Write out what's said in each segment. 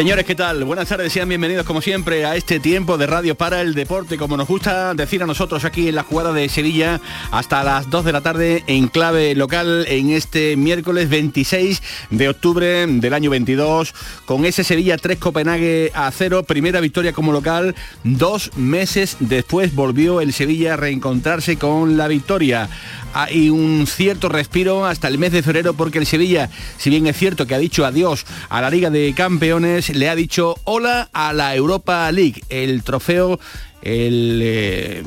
Señores, ¿qué tal? Buenas tardes, sean bienvenidos como siempre a este tiempo de radio para el deporte, como nos gusta decir a nosotros aquí en la jugada de Sevilla, hasta las 2 de la tarde en clave local en este miércoles 26 de octubre del año 22, con ese Sevilla 3 Copenhague a 0, primera victoria como local, dos meses después volvió el Sevilla a reencontrarse con la victoria hay un cierto respiro hasta el mes de febrero porque el Sevilla, si bien es cierto que ha dicho adiós a la Liga de Campeones, le ha dicho hola a la Europa League, el trofeo eh,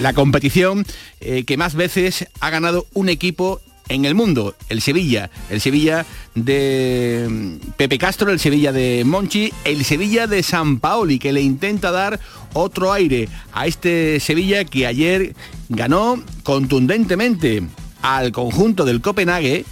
la competición eh, que más veces ha ganado un equipo en el mundo, el Sevilla, el Sevilla de mm, Pepe Castro, el Sevilla de Monchi, el Sevilla de San Paoli, que le intenta dar otro aire a este Sevilla que ayer ganó contundentemente al conjunto del Copenhague,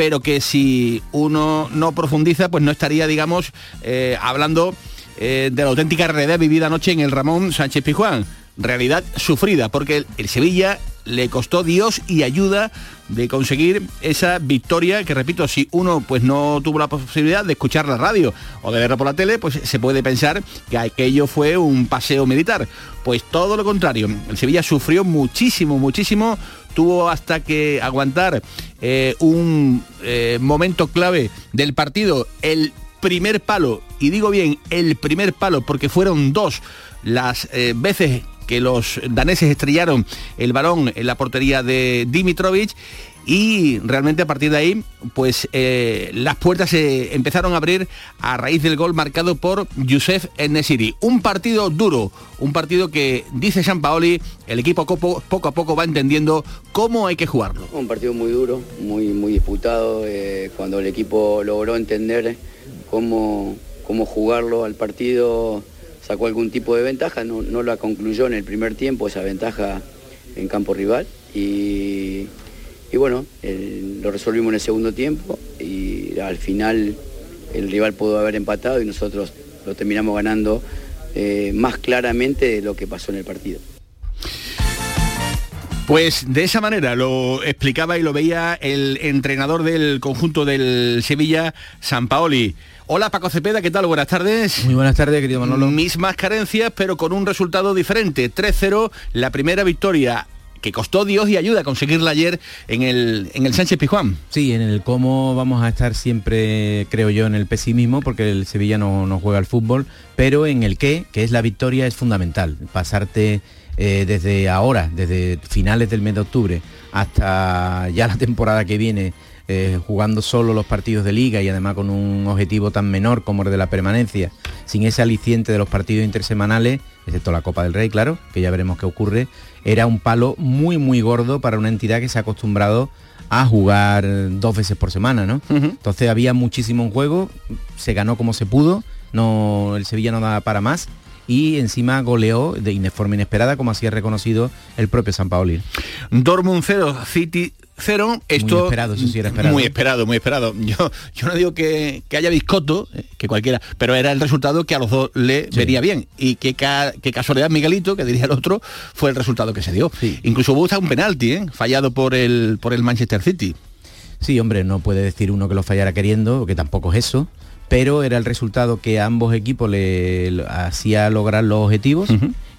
pero que si uno no profundiza, pues no estaría, digamos, eh, hablando eh, de la auténtica realidad vivida anoche en el Ramón Sánchez Pijuán. Realidad sufrida, porque el Sevilla le costó Dios y ayuda de conseguir esa victoria que repito si uno pues no tuvo la posibilidad de escuchar la radio o de verlo por la tele pues se puede pensar que aquello fue un paseo militar pues todo lo contrario el Sevilla sufrió muchísimo muchísimo tuvo hasta que aguantar eh, un eh, momento clave del partido el primer palo. Y digo bien el primer palo porque fueron dos las eh, veces que los daneses estrellaron el balón en la portería de Dimitrovic y realmente a partir de ahí pues eh, las puertas se empezaron a abrir a raíz del gol marcado por Youssef Enesiri. Un partido duro, un partido que dice Paoli el equipo poco, a poco va entendiendo cómo hay que jugarlo. Un partido muy duro, muy, muy disputado, eh, cuando el equipo logró entender cómo, cómo jugarlo al partido sacó algún tipo de ventaja, no, no la concluyó en el primer tiempo esa ventaja en campo rival y, bueno, lo resolvimos en el segundo tiempo y al final el rival pudo haber empatado y nosotros lo terminamos ganando eh, más claramente de lo que pasó en el partido. Pues de esa manera lo explicaba y lo veía el entrenador del conjunto del Sevilla, San Paoli. Hola Paco Cepeda, ¿qué tal? Buenas tardes. Muy buenas tardes, querido Manolo. Mismas carencias, pero con un resultado diferente. 3-0, la primera victoria que costó Dios y ayuda a conseguirla ayer en el, en el Sánchez Pijuán. Sí, en el cómo vamos a estar siempre, creo yo, en el pesimismo, porque el Sevilla no, no juega al fútbol, pero en el qué, que es la victoria, es fundamental. Pasarte eh, desde ahora, desde finales del mes de octubre hasta ya la temporada que viene, eh, jugando solo los partidos de liga y además con un objetivo tan menor como el de la permanencia, sin ese aliciente de los partidos intersemanales, excepto la Copa del Rey, claro, que ya veremos qué ocurre, era un palo muy, muy gordo para una entidad que se ha acostumbrado a jugar dos veces por semana, ¿no? Entonces había muchísimo en juego, se ganó como se pudo, no, el Sevilla no daba para más y encima goleó de forma inesperada, como así ha reconocido el propio San Paoli. Dortmund 0, City 0, esto muy esperado, eso sí era esperado. Muy esperado, muy esperado. Yo, yo no digo que, haya biscoto, eh, que cualquiera, pero era el resultado que a los dos le vería bien. Y que, casualidad Miguelito, que diría el otro, fue el resultado que se dio. Incluso hubo un penalti, ¿eh? fallado por el, por el Manchester City. Sí, hombre, no puede decir uno que lo fallara queriendo, que tampoco es eso pero era el resultado que a ambos equipos le, hacía lograr los objetivos.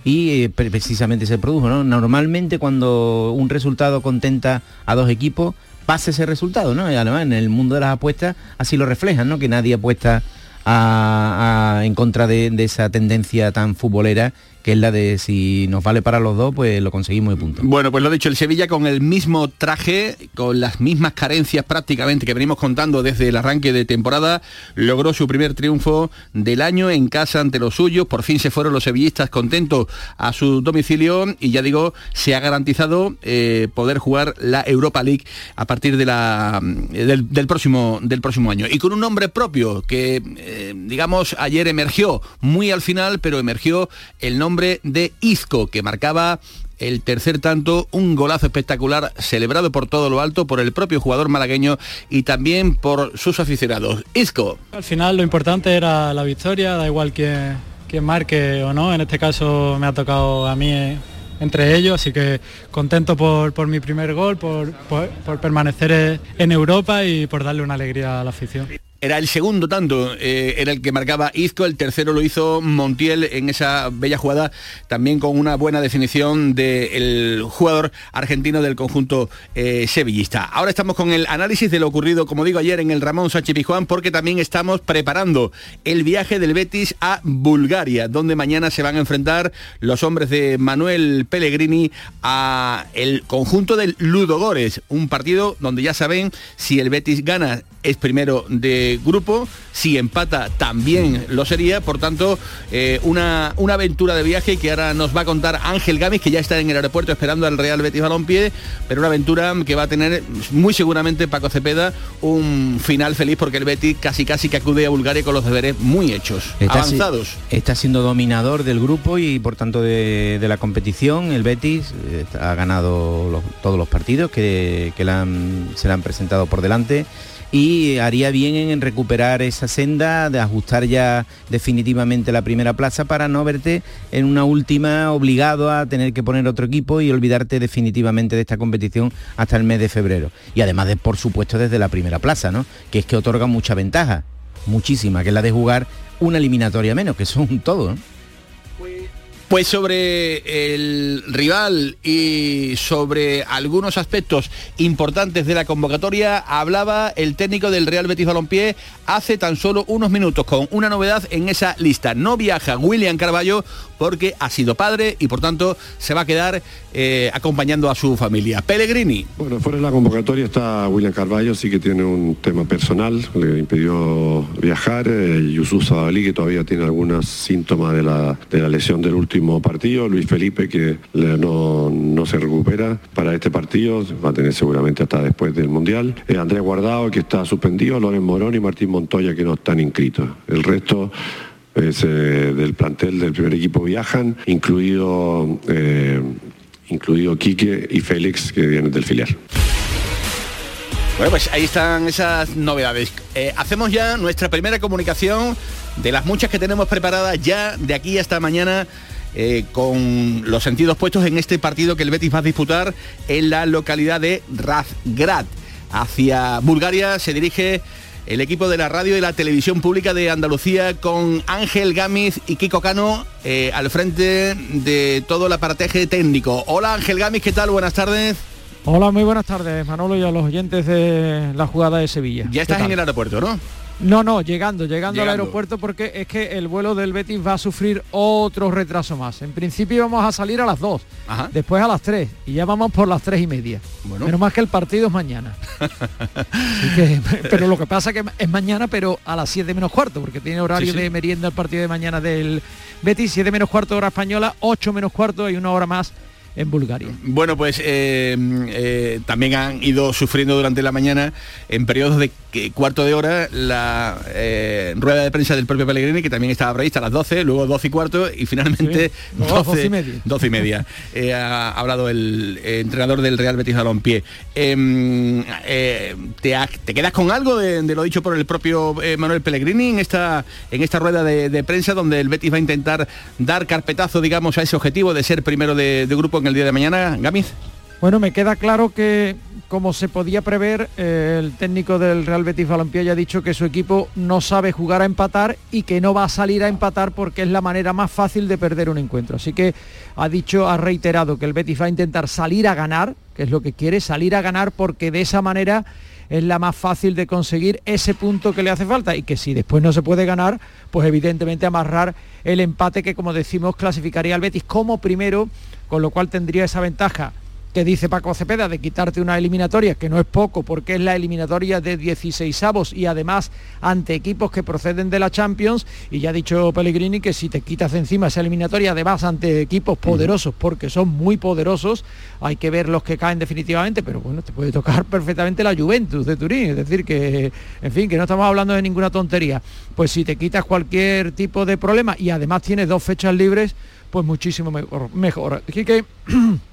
Y eh, precisamente se produjo, ¿no? Normalmente cuando un resultado contenta a dos equipos, pasa ese resultado, ¿no? Y además en el mundo de las apuestas así lo reflejan, ¿no? Que nadie apuesta en contra de, esa tendencia tan futbolera que es la de si nos vale para los dos, pues lo conseguimos de punto. Bueno, pues lo dicho el Sevilla con el mismo traje, con las mismas carencias prácticamente que venimos contando desde el arranque de temporada, logró su primer triunfo del año en casa ante los suyos, por fin se fueron los sevillistas contentos a su domicilio y ya digo, se ha garantizado eh, poder jugar la Europa League a partir de la, del, próximo, del próximo año. Y con un nombre propio que, eh, digamos, ayer emergió muy al final, pero emergió el nombre de Isco, que marcaba el tercer tanto, un golazo espectacular celebrado por todo lo alto por el propio jugador malagueño y también por sus aficionados. Isco. Al final lo importante era la victoria, da igual que, que marque o no, en este caso me ha tocado a mí eh, entre ellos, así que contento por, por mi primer gol, por, por, permanecer en Europa y por darle una alegría a la afición. Era el segundo tanto, eh, era el que marcaba Izco, el tercero lo hizo Montiel en esa bella jugada, también con una buena definición del jugador argentino del conjunto eh, sevillista. Ahora estamos con el análisis de lo ocurrido, como digo ayer, en el Ramón Sánchez Pizjuán, porque también estamos preparando el viaje del Betis a Bulgaria, donde mañana se van a enfrentar los hombres de Manuel Pellegrini a el conjunto del Ludogores, un partido donde ya saben si el Betis gana es primero de grupo, si empata también lo sería, por tanto, eh, una, una aventura de viaje que ahora nos va a contar Ángel Gamis, que ya está en el aeropuerto esperando al Real Betis Balompié, pero una aventura que va a tener muy seguramente Paco Cepeda un final feliz porque el Betis casi casi que acude a Bulgaria con los deberes muy hechos, avanzados. está siendo dominador del grupo y por tanto de, la competición, el Betis eh, ha ganado todos los partidos que, se le han presentado por delante y haría bien en recuperar esa senda, de ajustar ya definitivamente la primera plaza para no verte en una última obligado a tener que poner otro equipo y olvidarte definitivamente de esta competición hasta el mes de febrero. Y además de, por supuesto, desde la primera plaza, ¿no? Que es que otorga mucha ventaja, muchísima, que es la de jugar una eliminatoria menos, que son todo. Pues sobre el rival y sobre algunos aspectos importantes de la convocatoria hablaba el técnico del Real Betis Balompié hace tan solo unos minutos con una novedad en esa lista. No viaja William Carballo porque ha sido padre y por tanto se va a quedar eh, acompañando a su familia. Pellegrini. Bueno, fuera de la convocatoria está William Carballo, sí que tiene un tema personal, le impidió viajar, eh, Yusuf que todavía tiene algunos síntomas de la, de la lesión del último partido, Luis Felipe que no, se recupera para este partido, va a tener seguramente hasta después del Mundial, eh, Andrés Guardado que está suspendido, Loren Morón y Martín Montoya que no están inscritos. El resto es, eh, del plantel del primer equipo viajan, incluido, eh, incluido Quique y Félix que vienen del filial. Bueno, pues ahí están esas novedades. hacemos ya nuestra primera comunicación de las muchas que tenemos preparadas ya de aquí hasta mañana eh, con los sentidos puestos en este partido que el Betis va a disputar en la localidad de Razgrad. Hacia Bulgaria se dirige el equipo de la radio y la televisión pública de Andalucía con Ángel Gámez y Kiko Cano eh, al frente de todo el aparateje técnico. Hola Ángel Gámez, ¿qué tal? Buenas tardes. Hola, muy buenas tardes, Manolo y a los oyentes de la jugada de Sevilla. Ya estás en el aeropuerto, ¿no? No, no, llegando, llegando, al aeropuerto porque es que el vuelo del Betis va a sufrir otro retraso más. En principio íbamos a salir a las 2, después a las 3 y ya vamos por las 3 y media. Bueno. Menos más que el partido es mañana. pero lo que pasa es que es mañana, pero a las 7 menos cuarto, porque tiene horario de merienda el partido de mañana del Betis, 7 menos cuarto hora española, 8 menos cuarto y una hora más en Bulgaria. Bueno, pues eh, eh, también han ido sufriendo durante la mañana en periodos de cuarto de hora la eh, rueda de prensa del propio Pellegrini, que también estaba prevista a las 12, luego 12 y cuarto y finalmente 12, y media. 12 y media. ha hablado el entrenador del Real Betis Balompié. Em, te, ¿Te quedas con algo de, lo dicho por el propio Manuel Pellegrini en esta, en esta rueda de, prensa donde el Betis va a intentar dar carpetazo, digamos, a ese objetivo de ser primero de, de grupo el día de mañana, Gamiz? Bueno, me queda claro que, como se podía prever, el técnico del Real Betis Balompié ya ha dicho que su equipo no sabe jugar a empatar y que no va a salir a empatar porque es la manera más fácil de perder un encuentro. Así que ha dicho, ha reiterado que el Betis va a intentar salir a ganar, que es lo que quiere, salir a ganar porque de esa manera es la más fácil de conseguir ese punto que le hace falta. Y que si después no se puede ganar, pues evidentemente amarrar el empate que como decimos clasificaría al Betis como primero con lo cual tendría esa ventaja que dice Paco Cepeda de quitarte una eliminatoria, que no es poco porque es la eliminatoria de 16 avos y además ante equipos que proceden de la Champions y ya ha dicho Pellegrini que si te quitas encima esa eliminatoria además ante equipos poderosos porque son muy poderosos, hay que ver los que caen definitivamente, pero bueno, te puede tocar perfectamente la Juventus de Turín, es decir que, en fin, que no estamos hablando de ninguna tontería, pues si te quitas cualquier tipo de problema y además tienes dos fechas libres, pues muchísimo mejor. mejor. Así que,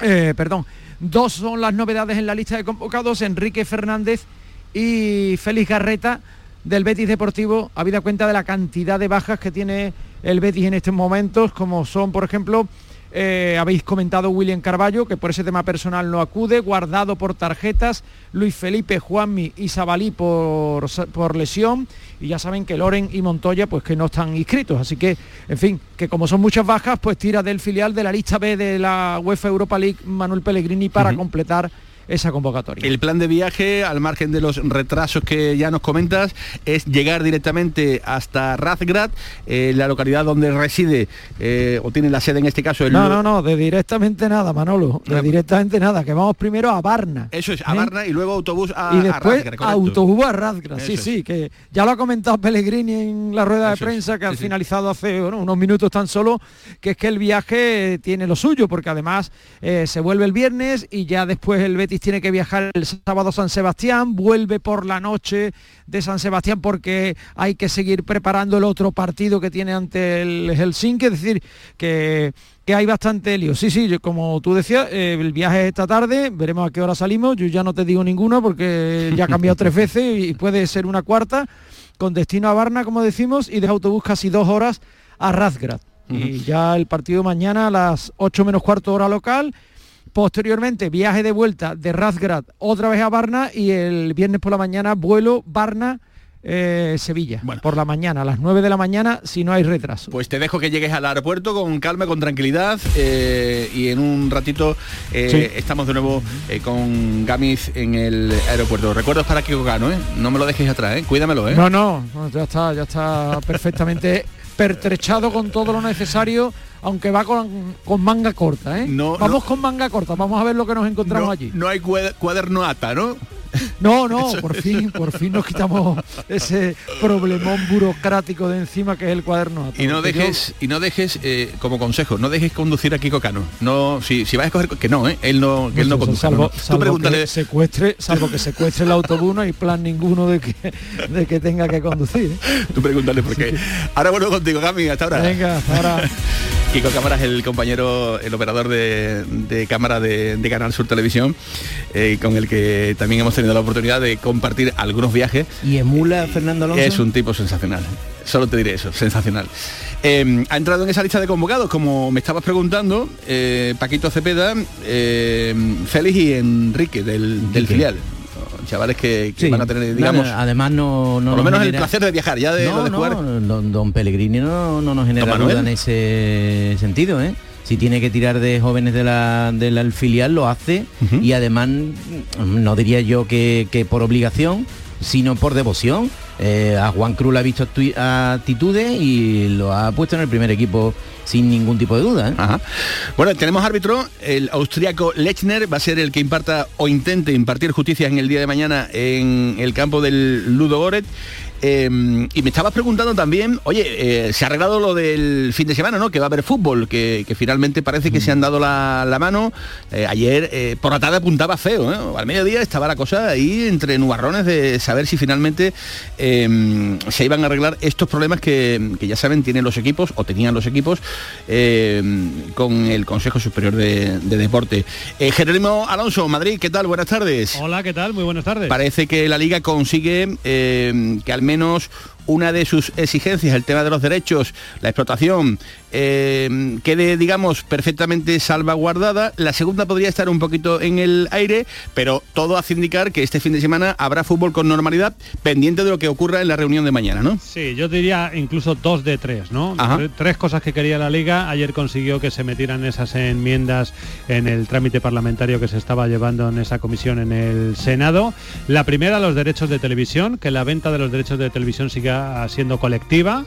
eh, perdón, dos son las novedades en la lista de convocados, Enrique Fernández y Félix Garreta del Betis Deportivo, habida cuenta de la cantidad de bajas que tiene el Betis en estos momentos, como son, por ejemplo, eh, habéis comentado William Carballo, que por ese tema personal no acude, guardado por tarjetas, Luis Felipe, Juanmi y Sabalí por, por lesión, y ya saben que Loren y Montoya pues que no están inscritos, así que, en fin, que como son muchas bajas, pues tira del filial de la lista B de la UEFA Europa League Manuel Pellegrini para completar esa convocatoria. El plan de viaje, al margen de los retrasos que ya nos comentas, es llegar directamente hasta Razgrad, eh, la localidad donde reside eh, o tiene la sede en este caso. El... No, no, no, de directamente nada, Manolo, de directamente nada, que vamos primero a Varna. Eso es, a Varna y luego autobús a Y después autobús a Razgrad, sí, sí, que ya lo ha comentado Pellegrini en la rueda de prensa que ha finalizado hace unos minutos tan solo, que es que el viaje tiene lo suyo, porque además eh, se vuelve el viernes y ya después el Betis tiene que viajar el sábado a San Sebastián, vuelve por la noche de San Sebastián porque hay que seguir preparando el otro partido que tiene ante el Helsinki, es decir, que, que hay bastante lío. Sí, sí, como tú decías, eh, el viaje es esta tarde, veremos a qué hora salimos, yo ya no te digo ninguno porque ya ha cambiado tres veces y puede ser una cuarta, con destino a Varna, como decimos, y de autobús casi dos horas a Razgrad. Y ya el partido mañana a las 8 menos cuarto hora local Posteriormente, viaje de vuelta de Razgrad otra vez a Varna y el viernes por la mañana vuelo Varna. Eh, Sevilla, por la mañana, a las 9 de la mañana, si no hay retraso. Pues te dejo que llegues al aeropuerto con calma, con tranquilidad eh, y en un ratito eh, estamos de nuevo con Gamiz en el aeropuerto. Recuerdos para Kiko Cano, No me lo dejes atrás, Cuídamelo, No, no, ya está, ya está perfectamente pertrechado con todo lo necesario aunque va con, manga corta, ¿eh? vamos con manga corta, vamos a ver lo que nos encontramos allí. No hay cuaderno ata, ¿no? No, no, por fin, por fin nos quitamos ese problemón burocrático de encima que es el cuaderno. Y no dejes, y no dejes, eh, como consejo, no dejes conducir a Kiko Cano. No, si, si vas a escoger que no, ¿eh? él no, que él no conduce. Salvo, que secuestre, salvo que secuestre el autobús, no hay plan ninguno de que, de que tenga que conducir. ¿eh? Tú pregúntale por qué. Ahora vuelvo contigo, Gami, hasta ahora. Venga, hasta ahora. Kiko Cámaras, el compañero, el operador de, cámara de, Canal Sur Televisión, eh, con el que también hemos tenido la oportunidad de compartir algunos viajes. ¿Y emula Fernando Alonso? Es un tipo sensacional. Solo te diré eso, sensacional. Eh, ha entrado en esa lista de convocados, como me estabas preguntando, eh, Paquito Cepeda, Félix y Enrique del, del filial chavales que, van a tener, digamos, además no, no por lo menos el placer de viajar, ya de lo de jugar. Don, don, Pellegrini no, no nos genera duda en ese sentido, ¿eh? si tiene que tirar de jóvenes de la, del filial lo hace. Y además no diría yo que, que por obligación sino por devoción. Eh, a Juan Cruz ha visto actitudes y lo ha puesto en el primer equipo sin ningún tipo de duda. ¿eh? Bueno, tenemos árbitro, el austriaco Lechner va a ser el que imparta o intente impartir justicia en el día de mañana en el campo del Ludo Goret. Em, y me estabas preguntando también, oye, eh, se ha arreglado lo del fin de semana, ¿no? Que va a haber fútbol, que, finalmente parece que se han dado la, mano. Eh, ayer eh, por la tarde apuntaba feo, Al mediodía estaba la cosa ahí entre nubarrones de saber si finalmente em, se iban a arreglar estos problemas que, ya saben tienen los equipos o tenían los equipos em, con el Consejo Superior de, Deporte. Jerónimo Alonso, Madrid, ¿qué tal? Buenas tardes. Hola, ¿qué tal? Muy buenas tardes. Parece que la liga consigue que al menos una de sus exigencias, el tema de los derechos, la explotación, eh, quede, digamos, perfectamente salvaguardada. La segunda podría estar un poquito en el aire, pero todo hace indicar que este fin de semana habrá fútbol con normalidad, pendiente de lo que ocurra en la reunión de mañana, ¿no? Sí, yo diría incluso dos de tres, ¿no? Tres cosas que quería la Liga. Ayer consiguió que se metieran esas enmiendas en el trámite parlamentario que se estaba llevando en esa comisión en el Senado. La primera, los derechos de televisión, que la venta de los derechos de televisión siga siendo colectiva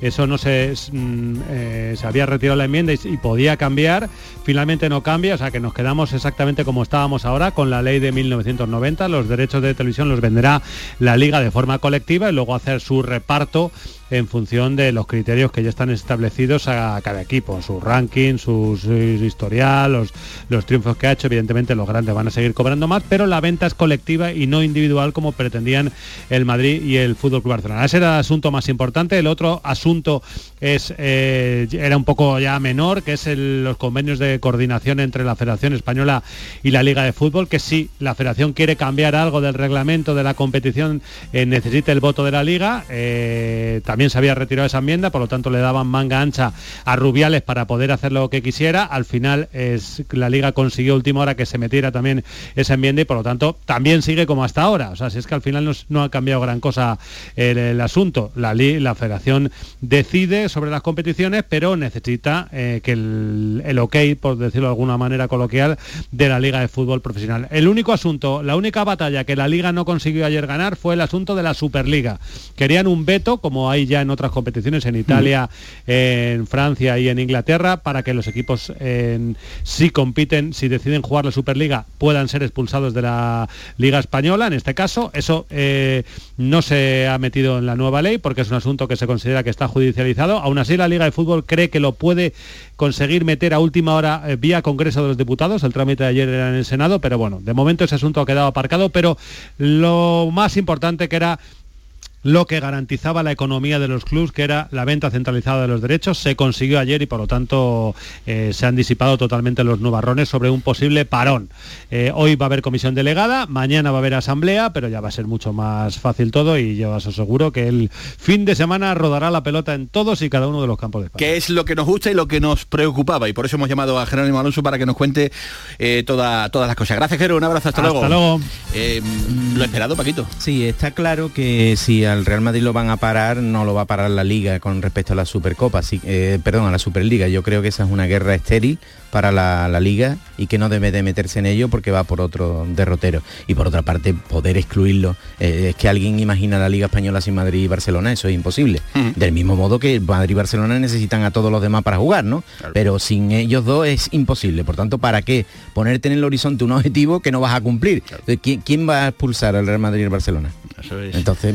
eso no se, mm, eh, se había retirado la enmienda y, podía cambiar, finalmente no cambia, o sea que nos quedamos exactamente como estábamos ahora con la ley de 1990, los derechos de televisión los venderá la liga de forma colectiva y luego hacer su reparto en función de los criterios que ya están establecidos a cada equipo, su ranking, su, historial, los, los triunfos que ha hecho, evidentemente los grandes van a seguir cobrando más, pero la venta es colectiva y no individual como pretendían el Madrid y el Fútbol Club Barcelona. Ese era el asunto más importante, el otro asunto es, eh, era un poco ya menor, que es los convenios de coordinación entre la Federación Española y la Liga de Fútbol, que si la Federación quiere cambiar algo del reglamento de la competición, eh, necesita el voto de la Liga, eh, también se había retirado esa enmienda, por lo tanto le daban manga ancha a Rubiales para poder hacer lo que quisiera. Al final es, la liga consiguió última hora que se metiera también esa enmienda y por lo tanto también sigue como hasta ahora. O sea, si es que al final no, ha cambiado gran cosa el, asunto. La, la federación decide sobre las competiciones, pero necesita eh, que el, el ok, por decirlo de alguna manera coloquial, de la liga de fútbol profesional. El único asunto, la única batalla que la liga no consiguió ayer ganar fue el asunto de la Superliga. Querían un veto, como hay ya en otras competiciones, en Italia, en Francia y en Inglaterra, para que los equipos si compiten, si deciden jugar la Superliga, puedan ser expulsados de la Liga Española, en este caso. Eso eh, no se ha metido en la nueva ley porque es un asunto que se considera que está judicializado. Aún así, la Liga de Fútbol cree que lo puede conseguir meter a última hora eh, vía Congreso de los Diputados. El trámite de ayer era en el Senado, pero bueno, de momento ese asunto ha quedado aparcado. Pero lo más importante que era lo que garantizaba la economía de los clubes, que era la venta centralizada de los derechos, se consiguió ayer y por lo tanto eh, se han disipado totalmente los nubarrones sobre un posible parón. Eh, hoy va a haber comisión delegada, mañana va a haber asamblea, pero ya va a ser mucho más fácil todo y yo os aseguro que el fin de semana rodará la pelota en todos y cada uno de los campos de España. Que es lo que nos gusta y lo que nos preocupaba y por eso hemos llamado a Jerónimo Alonso para que nos cuente eh, todas las cosas. Gracias, Jerónimo, un abrazo, hasta, hasta luego. lo esperado, Paquito. Sí, está claro que si al Real Madrid lo van a parar, no lo va a parar la Liga con respecto a la Supercopa, eh, perdón, a la Superliga. Yo creo que esa es una guerra estéril para la, liga y que no debe de meterse en ello porque va por otro derrotero. Y por otra parte, poder excluirlo. Eh, es que alguien imagina la Liga Española sin Madrid y Barcelona, eso es imposible. Del mismo modo que Madrid y Barcelona necesitan a todos los demás para jugar, ¿no? Pero sin ellos dos es imposible. Por tanto, ¿para qué ponerte en el horizonte un objetivo que no vas a cumplir? ¿quién, va a expulsar al Real Madrid y Barcelona? Entonces,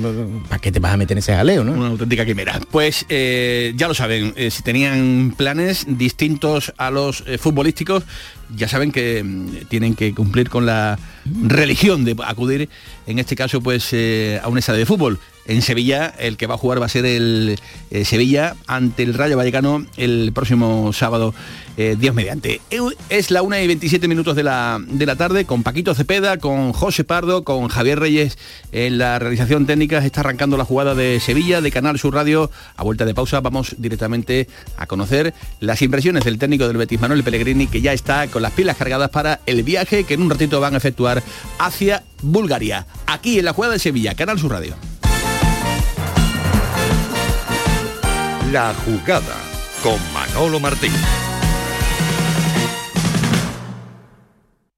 ¿para qué te vas a meter en ese jaleo, no? Una auténtica quimera. Pues eh, ya lo saben, eh, si tenían planes distintos a los futbolísticos, ya saben que mm, tienen que cumplir con la religión de acudir, en este caso, pues eh, a un estadio de fútbol. En Sevilla, el que va a jugar va a ser el eh, Sevilla ante el Rayo Vallecano el próximo sábado eh, Dios mediante. Es la 1 y 27 minutos de la, de la tarde con Paquito Cepeda, con José Pardo, con Javier Reyes en la realización técnica. Está arrancando la jugada de Sevilla, de Canal Sur Radio. A vuelta de pausa vamos directamente a conocer las impresiones del técnico del Betis, Manuel Pellegrini, que ya está con las pilas cargadas para el viaje que en un ratito van a efectuar hacia Bulgaria. Aquí en la jugada de Sevilla, Canal Sur Radio. La jugada con Manolo Martín.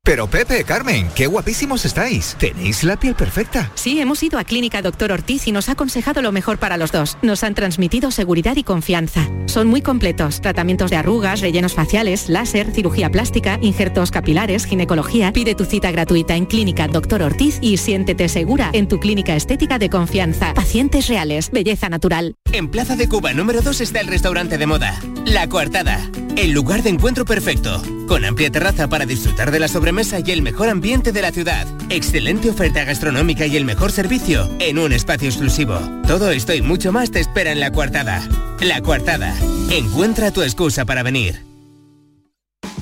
Pero Pepe, Carmen, qué guapísimos estáis. Tenéis la piel perfecta. Sí, hemos ido a Clínica Doctor Ortiz y nos ha aconsejado lo mejor para los dos. Nos han transmitido seguridad y confianza. Son muy completos. Tratamientos de arrugas, rellenos faciales, láser, cirugía plástica, injertos capilares, ginecología. Pide tu cita gratuita en Clínica Doctor Ortiz y siéntete segura en tu clínica estética de confianza. Pacientes reales, belleza natural. En Plaza de Cuba número 2 está el restaurante de moda, La Coartada. El lugar de encuentro perfecto, con amplia terraza para disfrutar de la sobremesa y el mejor ambiente de la ciudad. Excelente oferta gastronómica y el mejor servicio en un espacio exclusivo. Todo esto y mucho más te espera en La Coartada. La Coartada. Encuentra tu excusa para venir.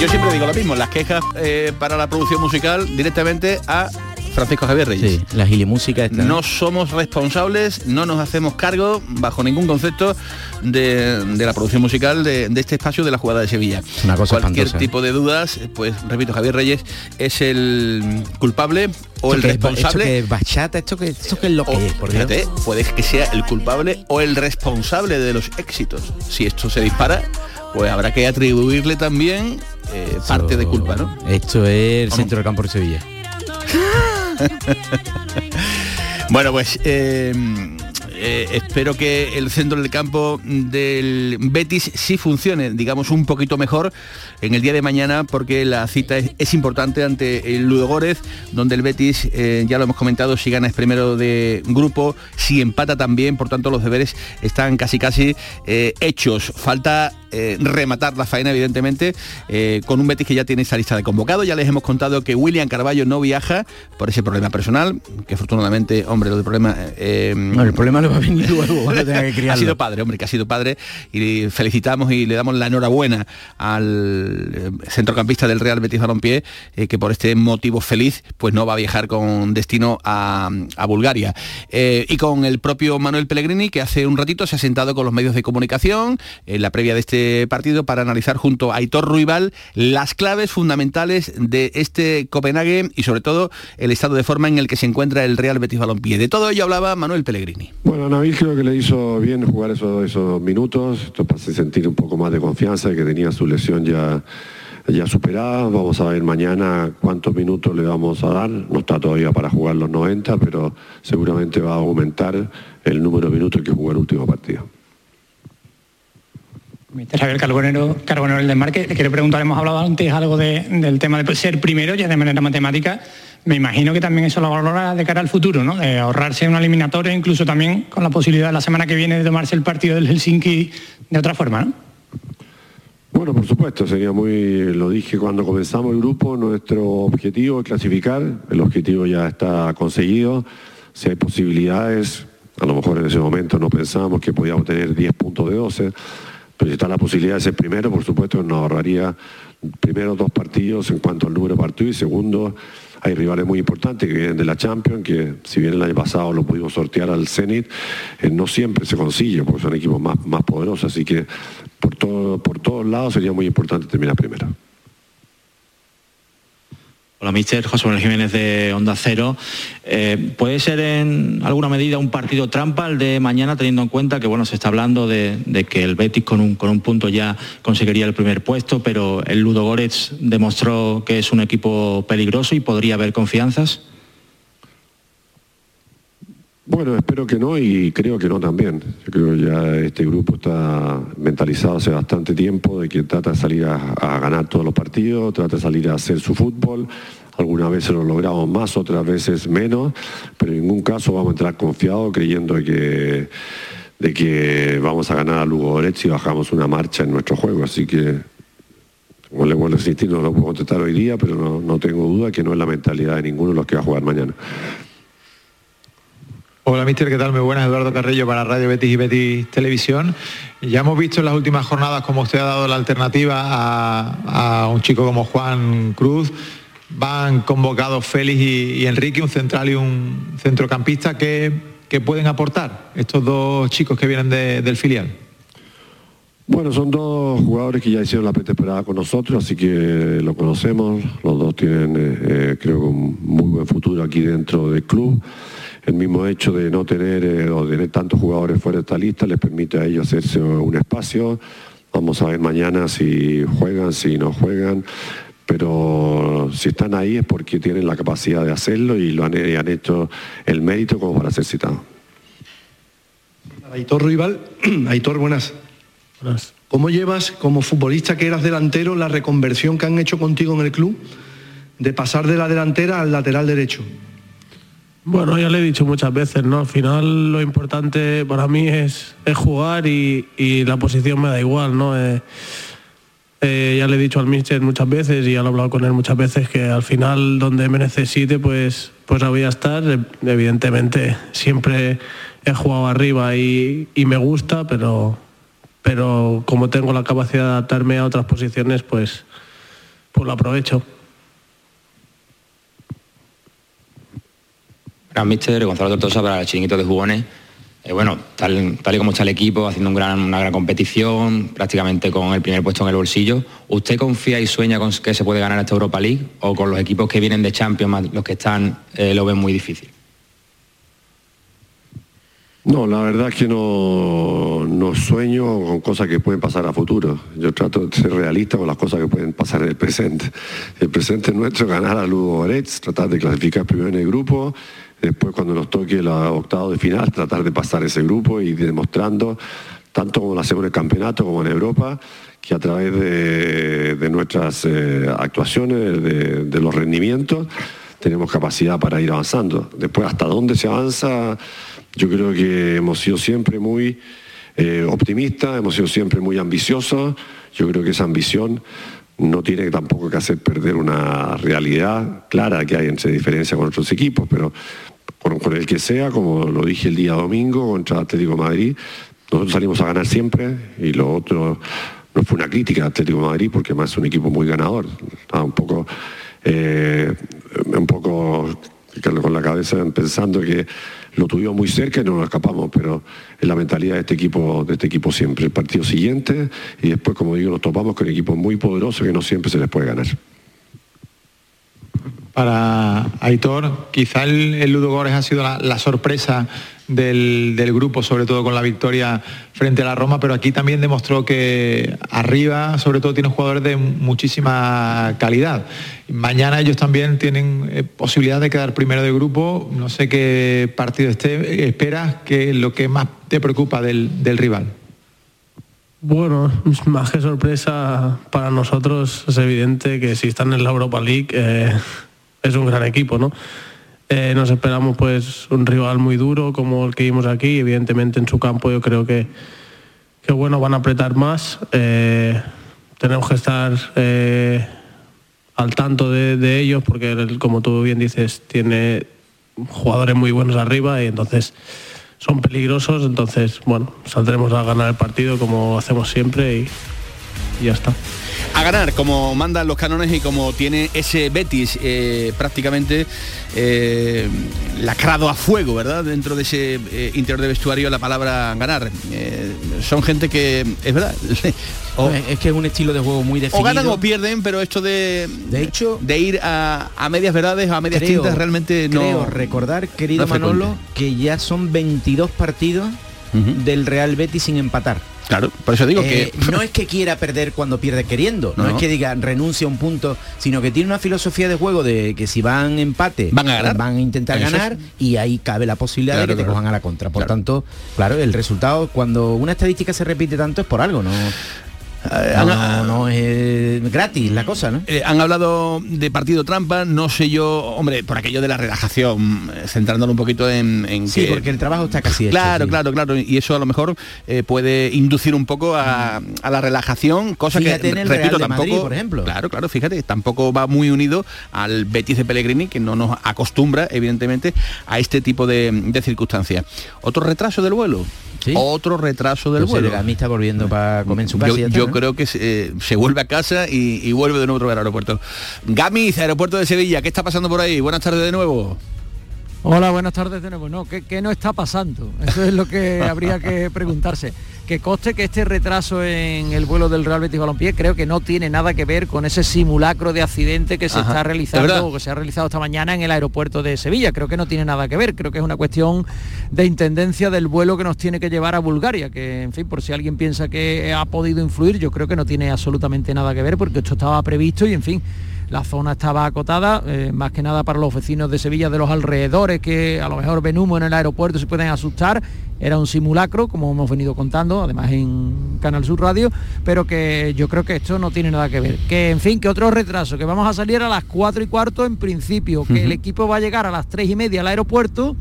Yo siempre digo lo mismo, las quejas eh, para la producción musical directamente a Francisco Javier Reyes. Sí, la gilimúsica esta. No somos responsables, no nos hacemos cargo bajo ningún concepto de, de la producción musical de, de este espacio de la jugada de Sevilla. Una cosa Cualquier espantosa, ¿eh? tipo de dudas, pues repito, Javier Reyes es el culpable o el es responsable. Esto que es bachata, esto que, esto que es lo que es, por fíjate, puede que sea el culpable o el responsable de los éxitos. Si esto se dispara, pues habrá que atribuirle también eh, parte de culpa, ¿no? Esto es el centro del campo de Sevilla. Bueno, pues eh, eh, espero que el centro del campo del Betis sí funcione, digamos, un poquito mejor en el día de mañana, porque la cita es, importante ante el Ludogorez, donde el Betis, eh, ya lo hemos comentado, si gana es primero de grupo, si empata también, por tanto los deberes están casi casi eh, hechos. Falta rematar la faena, evidentemente, con un Betis que ya tiene esa lista de convocados. Ya les hemos contado que William Carballo no viaja por ese problema personal, que afortunadamente, hombre, lo del problema... el problema le va a venir luego cuando tenga que ha sido padre, hombre, que ha sido padre y felicitamos y le damos la enhorabuena al eh, centrocampista del Real Betis Balompié eh, que por este motivo feliz pues no va a viajar con destino a, a Bulgaria. Eh, y con el propio Manuel Pellegrini que hace un ratito se ha sentado con los medios de comunicación en la previa de este partido para analizar junto a Aitor Ruibal las claves fundamentales de este Copenhague y sobre todo el estado de forma en el que se encuentra el Real Betis Balompié. De todo ello hablaba Manuel Pellegrini. Bueno, Nabil creo que le hizo bien jugar esos, esos minutos, esto para sentir un poco más de confianza, que tenía su lesión ya, ya superada. Vamos a ver mañana cuántos minutos le vamos a dar. No está todavía para jugar los 90, pero seguramente va a aumentar el número de minutos que jugó el último partido. Javier Carbonero, Carbonero el desmarque. Le quiero preguntar, hemos hablado antes algo de- del tema de ser primero, ya de manera matemática. Me imagino que también eso lo valora de cara al futuro, ¿no? De ahorrarse una eliminatoria, incluso también con la posibilidad la semana que viene de tomarse el partido del Helsinki de otra forma, ¿no? Bueno, por supuesto, sería muy, lo dije cuando comenzamos el grupo, nuestro objetivo es clasificar, el objetivo ya está conseguido, si hay posibilidades, a lo mejor en ese momento no pensábamos que podíamos tener 10 puntos de 12, pero si está la posibilidad de ser primero, por supuesto nos ahorraría primero dos partidos en cuanto al número de partidos y segundo, hay rivales muy importantes que vienen de la Champions, que si bien el año pasado lo pudimos sortear al Zenit, eh, no siempre se consigue, porque son equipos más, más poderosos, así que por, todo, por todos lados sería muy importante terminar primero. Hola, mister José Manuel Jiménez de Onda Cero. Eh, ¿Puede ser en alguna medida un partido trampa el de mañana, teniendo en cuenta que bueno, se está hablando de, que el Betis con un, con un punto ya conseguiría el primer puesto, pero el Ludo Goretz demostró que es un equipo peligroso y podría haber confianzas? Bueno, espero que no y creo que no también. Yo creo que ya este grupo está mentalizado hace bastante tiempo de que trata de salir a, ganar todos los partidos, trata de salir a hacer su fútbol. Algunas veces lo logramos más, otras veces menos, pero en ningún caso vamos a entrar confiados creyendo que, de que vamos a ganar a Lugo Goretz y bajamos una marcha en nuestro juego. Así que, como le vuelvo a insistir, no lo puedo contestar hoy día, pero no, no tengo duda que no es la mentalidad de ninguno de los que va a jugar mañana. Hola, mister, ¿qué tal? Muy buenas, Eduardo Carrillo para Radio Betis y Betis Televisión. Ya hemos visto en las últimas jornadas cómo usted ha dado la alternativa a, un chico como Juan Cruz. Van convocados Félix y, Enrique, un central y un centrocampista. ¿Qué, qué pueden aportar estos dos chicos que vienen de- del filial? Bueno, son dos jugadores que ya hicieron la pretemporada con nosotros, así que lo conocemos. Los dos tienen, eh, eh, creo un muy buen futuro aquí dentro del club. El mismo hecho de no tener eh, o de tener tantos jugadores fuera de esta lista les permite a ellos hacerse un espacio. Vamos a ver mañana si juegan, si no juegan. Pero si están ahí es porque tienen la capacidad de hacerlo y lo han, y han hecho el mérito como para ser citados. Aitor Rival, Aitor, buenas. ¿Cómo llevas, como futbolista que eras delantero, la reconversión que han hecho contigo en el club de pasar de la delantera al lateral derecho? Bueno, ya le he dicho muchas veces, ¿no? Al final lo importante para mí es, es jugar y, y la posición me da igual, ¿no? Eh, eh, ya le he dicho al míster muchas veces y ya lo he hablado con él muchas veces que al final donde me necesite pues, pues voy a estar. Eh, Evidentemente siempre he jugado arriba y, y me gusta, pero, pero como tengo la capacidad de adaptarme a otras posiciones, pues, pues lo aprovecho. Gran Mister, Gonzalo Tortosa para el chiringuito de jugones. Eh, bueno, tal, y como está el equipo, haciendo una gran competición, prácticamente con el primer puesto en el bolsillo, ¿usted confía y sueña con que se puede ganar esta Europa League o con los equipos que vienen de Champions, los que están, eh, lo ven muy difícil? No, la verdad es que no, no sueño con cosas que pueden pasar a futuro. Yo trato de ser realista con las cosas que pueden pasar en el presente. El presente nuestro es ganar a Lugo Goretz, tratar de clasificar primero en el grupo, después cuando nos toque la octavo de final, tratar de pasar ese grupo y demostrando, tanto como lo hacemos en el campeonato como en Europa, que a través de, nuestras eh, actuaciones, de, los rendimientos, tenemos capacidad para ir avanzando. Después, hasta dónde se avanza yo creo que hemos sido siempre muy eh, optimistas, hemos sido siempre muy ambiciosos. Yo creo que esa ambición no tiene tampoco que hacer perder una realidad clara que hay entre diferencia con otros equipos, pero con, el que sea, como lo dije el día domingo contra Atlético Madrid, nosotros salimos a ganar siempre y lo otro no fue una crítica a Atlético Madrid porque más es un equipo muy ganador. Estaba un poco, eh, un poco con la cabeza pensando que lo tuvimos muy cerca y no nos escapamos, pero es la mentalidad de este equipo, de este equipo siempre. El partido siguiente y después, como digo, nos topamos con equipos muy poderosos que no siempre se les puede ganar. Para Aitor, quizá el, Ludo Górez ha sido la sorpresa del, grupo, sobre todo con la victoria frente a la Roma, pero aquí también demostró que arriba, sobre todo, tiene jugadores de muchísima calidad. Mañana ellos también tienen eh, posibilidad de quedar primero de grupo. No sé qué partido esté, esperas, que lo que más te preocupa del, rival. Bueno, más que sorpresa para nosotros es evidente que si están en la Europa League eh, es un gran equipo, ¿no? Eh, nos esperamos pues un rival muy duro como el que vimos aquí. Evidentemente en su campo yo creo que, que bueno, van a apretar más. Eh, tenemos que estar al tanto de, ellos porque como tú bien dices, tiene jugadores muy buenos arriba y entonces son peligrosos. Entonces, bueno, saldremos a ganar el partido como hacemos siempre y ya está a ganar como mandan los canones y como tiene ese Betis eh, prácticamente eh, lacrado a fuego, ¿verdad? Dentro de ese eh, interior de vestuario la palabra ganar. son gente que, es verdad. es que es un estilo de juego muy definido. O ganan o pierden, pero esto de, de hecho, de ir a, medias verdades, a medias tintas, realmente no. Creo recordar, querido Manolo, que ya son 22 partidos del Real Betis sin empatar. Claro, por eso digo que... Eh, no es que quiera perder cuando pierde queriendo, no, es que diga renuncia a un punto, sino que tiene una filosofía de juego de que si van empate, van a ganar, van a intentar ganar y ahí cabe la posibilidad de que te cojan a la contra. Por tanto, claro, el resultado, cuando una estadística se repite tanto es por algo, ¿no? Eh, no, no, es gratis la cosa, ¿no? Eh, han hablado de partido trampa, no sé yo, hombre, por aquello de la relajación, eh, centrándolo un poquito en, sí, porque el trabajo está casi hecho. Claro, claro, claro, y eso a lo mejor puede inducir un poco a, la relajación, cosa que en el repito tampoco, por ejemplo. Claro, claro, fíjate, tampoco va muy unido al Betis de Pellegrini, que no nos acostumbra, evidentemente, a este tipo de, de circunstancias. Otro retraso del vuelo otro retraso del vuelo. A mí está volviendo para comer su casa. Yo, creo que eh, se, vuelve a casa y, vuelve de nuevo al aeropuerto. Gamis, aeropuerto de Sevilla, ¿qué está pasando por ahí? Buenas tardes de nuevo. Hola, buenas tardes de nuevo. No, ¿qué, no está pasando? Eso es lo que habría que preguntarse. Que coste que este retraso en el vuelo del Real Betis Balompié creo que no tiene nada que ver con ese simulacro de accidente que se está realizando o que se ha realizado esta mañana en el aeropuerto de Sevilla. Creo que no tiene nada que ver. Creo que es una cuestión de intendencia del vuelo que nos tiene que llevar a Bulgaria. Que, en fin, por si alguien piensa que ha podido influir, yo creo que no tiene absolutamente nada que ver porque esto estaba previsto y, en fin, la zona estaba acotada, eh, más que nada para los vecinos de Sevilla de los alrededores que a lo mejor ven humo en el aeropuerto se pueden asustar. Era un simulacro, como hemos venido contando, además en Canal Sur Radio, pero que yo creo que esto no tiene nada que ver. Que en fin, que otro retraso, que vamos a salir a las 4 y cuarto en principio, que el equipo va a llegar a las 3 y media al aeropuerto.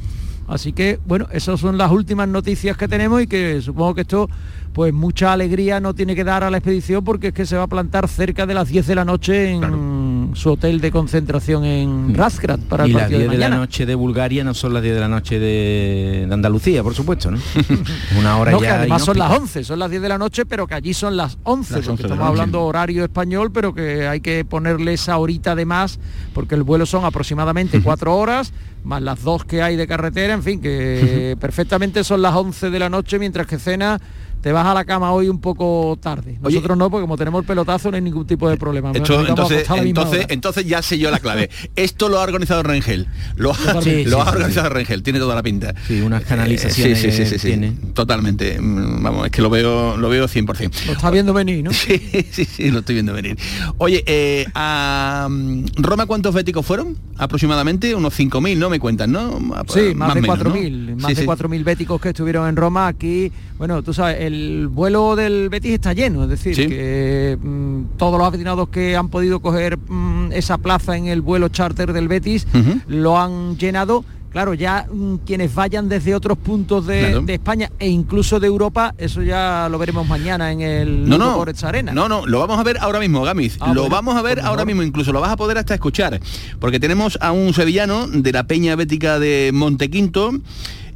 Así que, bueno, esas son las últimas noticias que tenemos y que supongo que esto pues mucha alegría no tiene que dar a la expedición porque es que se va a plantar cerca de las 10 de la noche en, su hotel de concentración en Razgrad para y el las partido 10 de de, la noche de Bulgaria no son las 10 de la noche de, Andalucía, por supuesto, ¿no? Una hora No, que además son las 11, son las 10 de la noche, pero que allí son las 11, Las 11 porque estamos hablando horario español, pero que hay que ponerle esa horita de más, porque el vuelo son aproximadamente cuatro horas, más las dos que hay de carretera, en fin, que perfectamente son las 11 de la noche, mientras que cena te vas a la cama hoy un poco tarde. Nosotros no, porque como tenemos el pelotazo no hay ningún tipo de problema. Esto, entonces, entonces, ya sé yo la clave. Esto lo ha organizado Rengel. Lo ha, lo Sí, ha sí, organizado Rengel, tiene toda la pinta. Sí, unas Eh, canalizaciones sí, sí, sí, sí, sí, tiene. Totalmente. Mm, Vamos, es que lo veo, lo veo 100%. Lo está viendo venir, ¿no? Sí, sí, sí, lo estoy viendo venir. Oye, eh, a mm, Roma, ¿cuántos béticos fueron? Aproximadamente unos 5.000, ¿no? Me cuentan, ¿no? Sí, más, de menos, 4.000, ¿no? más Sí, de sí. 4.000 béticos que estuvieron en Roma. Aquí, bueno, tú sabes, el vuelo del Betis está lleno, es decir, Sí. que mm, todos los aficionados que han podido coger mm, esa plaza en el vuelo charter del Betis lo han llenado. Claro, ya mm, quienes vayan desde otros puntos de, Claro. de España e incluso de Europa, eso ya lo veremos mañana en el No, no, Arena. no, no, lo vamos a ver ahora mismo, Gamiz. Ah, lo bueno, vamos a ver pues ahora mismo, incluso lo vas a poder hasta escuchar, porque tenemos a un sevillano de la Peña Bética de Montequinto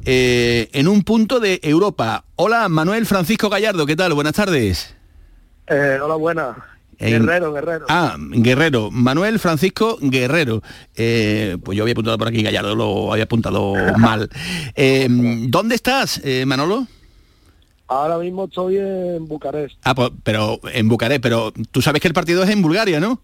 eh, en un punto de Europa. Hola, Manuel Francisco Gallardo, ¿qué tal? Buenas tardes. Eh, hola, buenas. En- Guerrero, Guerrero. Ah, Guerrero, Manuel Francisco Guerrero. Eh, pues yo había apuntado por aquí Gallardo, lo había apuntado mal. Eh, ¿Dónde estás, eh, Manolo? Ahora mismo estoy en Bucarest. Ah, pues, pero en Bucarest, pero tú sabes que el partido es en Bulgaria, ¿no?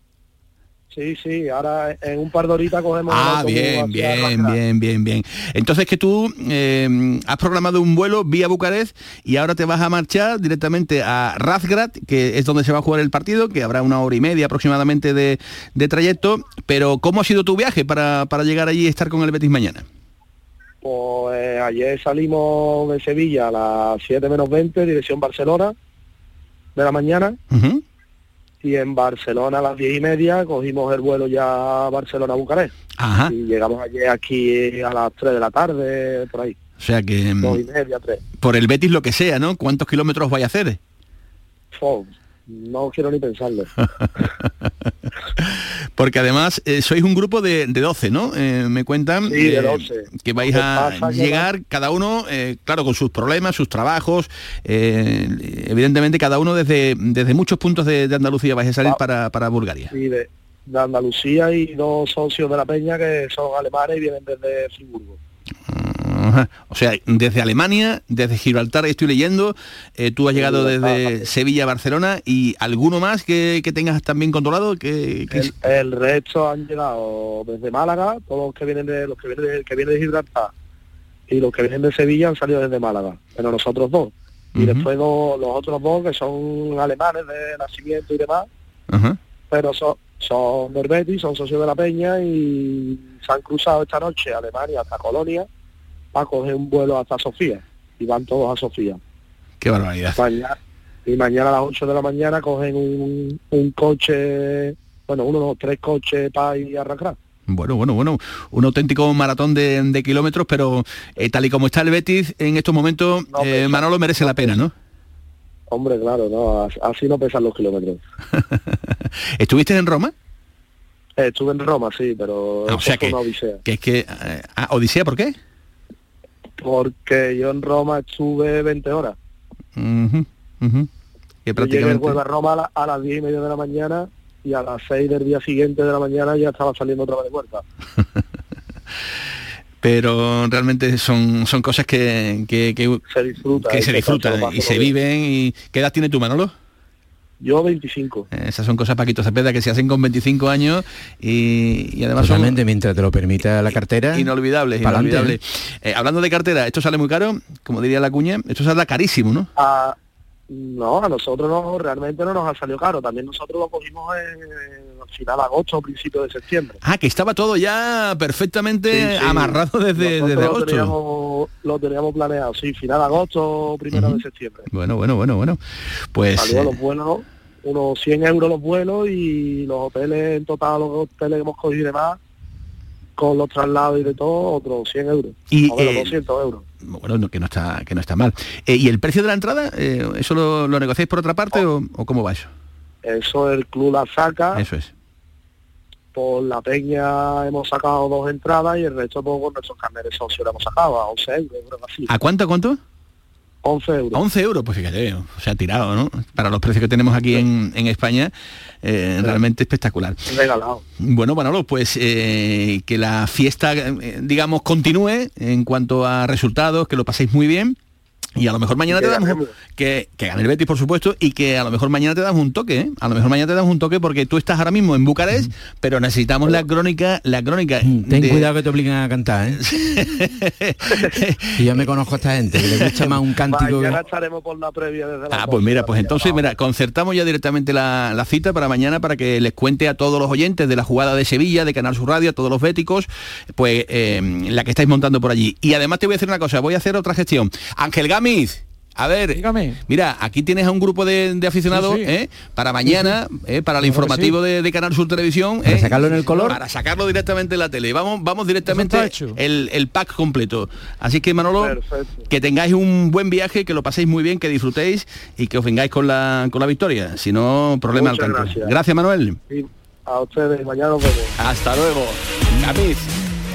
Sí, sí, ahora en un par de horitas cogemos Ah, bien, bien, bien, bien, bien. Entonces que tú eh, has programado un vuelo vía Bucarest y ahora te vas a marchar directamente a Razgrad, que es donde se va a jugar el partido, que habrá una hora y media aproximadamente de, de trayecto. Pero ¿cómo ha sido tu viaje para, para llegar allí y estar con el Betis mañana? Pues eh, ayer salimos de Sevilla a las 7 menos 20, dirección Barcelona, de la mañana. Y en Barcelona a las 10 y media cogimos el vuelo ya a Barcelona-Bucarest. Ajá. Y llegamos ayer aquí a las 3 de la tarde, por ahí. O sea que mm, Dos y media, 3. por el Betis lo que sea, ¿no? ¿Cuántos kilómetros vais a hacer? No quiero ni pensarlo. Porque además eh, sois un grupo de, de 12, ¿no? Eh, me cuentan Sí, de eh, 12. que vais a que llegar cada uno, eh, claro, con sus problemas, sus trabajos. eh, evidentemente cada uno desde, desde muchos puntos de, de Andalucía vais a salir para, para Bulgaria. Sí, de, de Andalucía y dos socios de la peña que son alemanes y vienen desde Friburgo. O sea, desde Alemania, desde Gibraltar, estoy leyendo, eh, tú has llegado desde Sevilla a Barcelona y alguno más que, que tengas también controlado que, que- El, el resto han llegado desde Málaga, todos los que vienen de los que vienen de, que vienen de Gibraltar y los que vienen de Sevilla han salido desde Málaga, pero nosotros dos. Y después dos- los otros dos que son alemanes de nacimiento y demás, pero son, son Betis, son socios de la Peña y se han cruzado esta noche a Alemania hasta Colonia para coger un vuelo hasta Sofía y van todos a Sofía. Qué barbaridad. Mañana, y mañana a las 8 de la mañana cogen un, un coche, bueno, uno o tres coches para ir a arrancar. Bueno, bueno, bueno, un auténtico maratón de, de kilómetros, pero eh, tal y como está el Betis en estos momentos, eh, Manolo merece la pena, ¿no? Hombre, claro, no, as- así no pesan los kilómetros. ¿Estuviste en Roma? Eh, estuve en Roma, sí, pero Ah, o sea que, una odisea. que es que... eh, ah, Odisea, ¿por qué? Porque yo en Roma estuve 20 horas. Ujú, ujú. Que Yo llegué el prácticamente... jueves a Roma a, la- a las 10 y media de la mañana y a las 6 del día siguiente de la mañana ya estaba saliendo otra vez de vuelta. Pero realmente son, son cosas que, que, que- Se disfruta. que se que disfrutan y se viven. y ¿Qué edad tiene tú, Manolo? Yo 25. Eh, Esas son cosas, Paquito Cepeda, que se hacen con 25 años y, y además son Totalmente, mientras te lo permita la cartera. inolvidables, inolvidables. Eh, hablando de cartera, esto sale muy caro, como diría la cuña, esto sale carísimo, ¿no? A- no, a nosotros no, realmente no nos ha salido caro. También nosotros lo cogimos en, al final de agosto o principio de septiembre. Ah, que estaba todo ya perfectamente Sí, sí. amarrado desde, desde lo agosto. teníamos, lo teníamos planeado, sí, final de agosto o primero de septiembre. Bueno, bueno, bueno, bueno. Pues Salió eh, los vuelos, unos 100 euros los vuelos y los hoteles, en total los hoteles que hemos cogido y demás, con los traslados y de todo, otros 100 euros. Y, O bueno, eh, 200 euros. bueno, no, que no está, que no está mal. Eh, ¿Y el precio de la entrada? eh, ¿Eso lo, lo negociáis por otra parte o, o cómo va eso? Eso el club la saca Eso es. por la peña hemos sacado dos entradas y el resto con nuestros carneres socios lo hemos sacado a 11 euros, así. ¿A cuánto, cuánto? 11 euros. 11 euros, pues fíjate, o sea, tirado, ¿no? Para los precios que tenemos aquí en, en España, eh, realmente espectacular. Regalado. Bueno, Manolo, pues eh, que la fiesta, eh, digamos, continúe en cuanto a resultados, que lo paséis muy bien. Y a lo mejor mañana Que te damos que, que gane el Betis, por supuesto, y que a lo mejor mañana te damos un toque, ¿eh? A lo mejor mañana te damos un toque porque tú estás ahora mismo en Bucarest, pero necesitamos la crónica, la crónica. Ten de- cuidado que te obligan a cantar, ¿eh? y yo me conozco a esta gente, que le gusta más un cántico. Mañana estaremos por la previa desde la Ah, pues mira, pues entonces, mira, concertamos ya directamente la, la cita para mañana para que les cuente a todos los oyentes de la jugada de Sevilla, de Canal Sur Radio, a todos los béticos, pues eh, la que estáis montando por allí. Y además te voy a decir una cosa, voy a hacer otra gestión. Ángel A ver, mira, aquí tienes a un grupo de, de aficionados Sí, sí. ¿eh? para mañana, ¿eh? para el informativo de, de Canal Sur Televisión. Para ¿eh? sacarlo en el color. Para sacarlo directamente en la tele. Vamos, vamos directamente el, el pack completo. Así que Manolo, que tengáis un buen viaje, que lo paséis muy bien, que disfrutéis y que os vengáis con la, con la victoria. Si no, problema Muchas al tanto. gracias. Gracias, Manuel. Sí, a ustedes, mañana nos vemos. Hasta luego. Gamiz,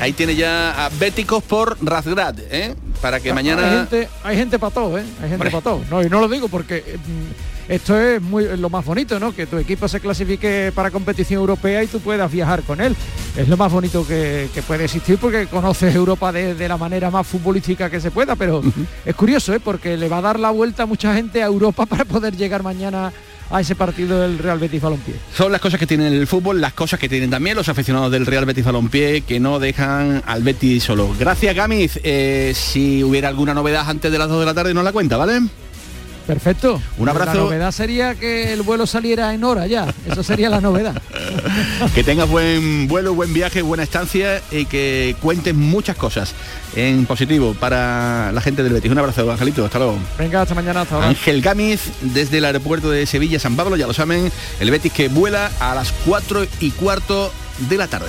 ahí tiene ya a Béticos por Razgrad, ¿eh? Para que Hay mañana... gente, hay gente para todo, ¿eh? Hay gente para todo. No, y no lo digo porque mm, esto es muy lo más bonito, ¿no? Que tu equipo se clasifique para competición europea y tú puedas viajar con él. Es lo más bonito que, que puede existir porque conoces Europa de, de la manera más futbolística que se pueda, pero es curioso, ¿eh? Porque le va a dar la vuelta a mucha gente a Europa para poder llegar mañana a ese partido del Real Betis Balompié. Son las cosas que tiene el fútbol, las cosas que tienen también los aficionados del Real Betis Balompié que no dejan al Betis solo. Gracias, Gamiz. Eh, si hubiera alguna novedad antes de las 2 de la tarde, nos la cuenta, ¿vale? Perfecto. Un abrazo. La novedad sería que el vuelo saliera en hora ya. Eso sería la novedad. Que tengas buen vuelo, buen viaje, buena estancia y que cuentes muchas cosas en positivo para la gente del Betis. Un abrazo, Angelito. Hasta luego. Venga, hasta mañana, hasta ahora. Ángel Gámiz desde el aeropuerto de Sevilla San Pablo, ya lo saben, el Betis que vuela a las 4 y cuarto de la tarde.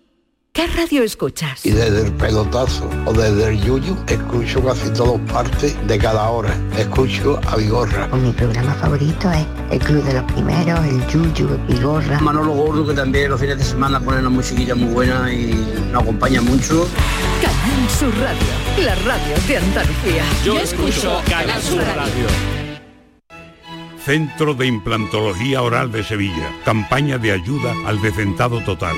¿Qué radio escuchas? Y desde el pelotazo o desde el yuyu, escucho casi todas partes de cada hora. Escucho a Vigorra. Mi programa favorito es El Club de los Primeros, El Yuyu, Vigorra. Manolo Gordo, que también los fines de semana pone una musiquilla muy buena y nos acompaña mucho. Canal Sur Radio, la radio de Andalucía. Yo escucho Canal Sur Radio. Centro de Implantología Oral de Sevilla. Campaña de ayuda al decentado total.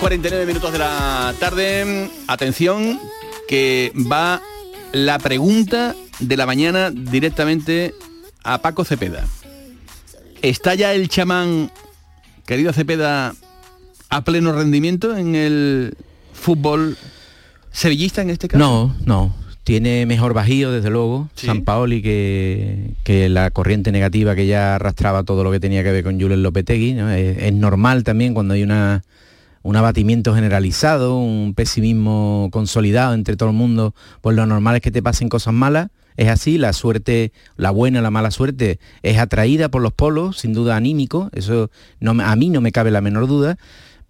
49 minutos de la tarde. Atención, que va la pregunta de la mañana directamente a Paco Cepeda. ¿Está ya el chamán, querido Cepeda, a pleno rendimiento en el fútbol sevillista en este caso? No, no. Tiene mejor bajío, desde luego, San Paoli que, que la corriente negativa que ya arrastraba todo lo que tenía que ver con Julen Lopetegui. ¿no? Es, es normal también cuando hay una, un abatimiento generalizado, un pesimismo consolidado entre todo el mundo, pues lo normal es que te pasen cosas malas es así, la suerte, la buena, la mala suerte es atraída por los polos, sin duda anímico, eso a mí no me cabe la menor duda,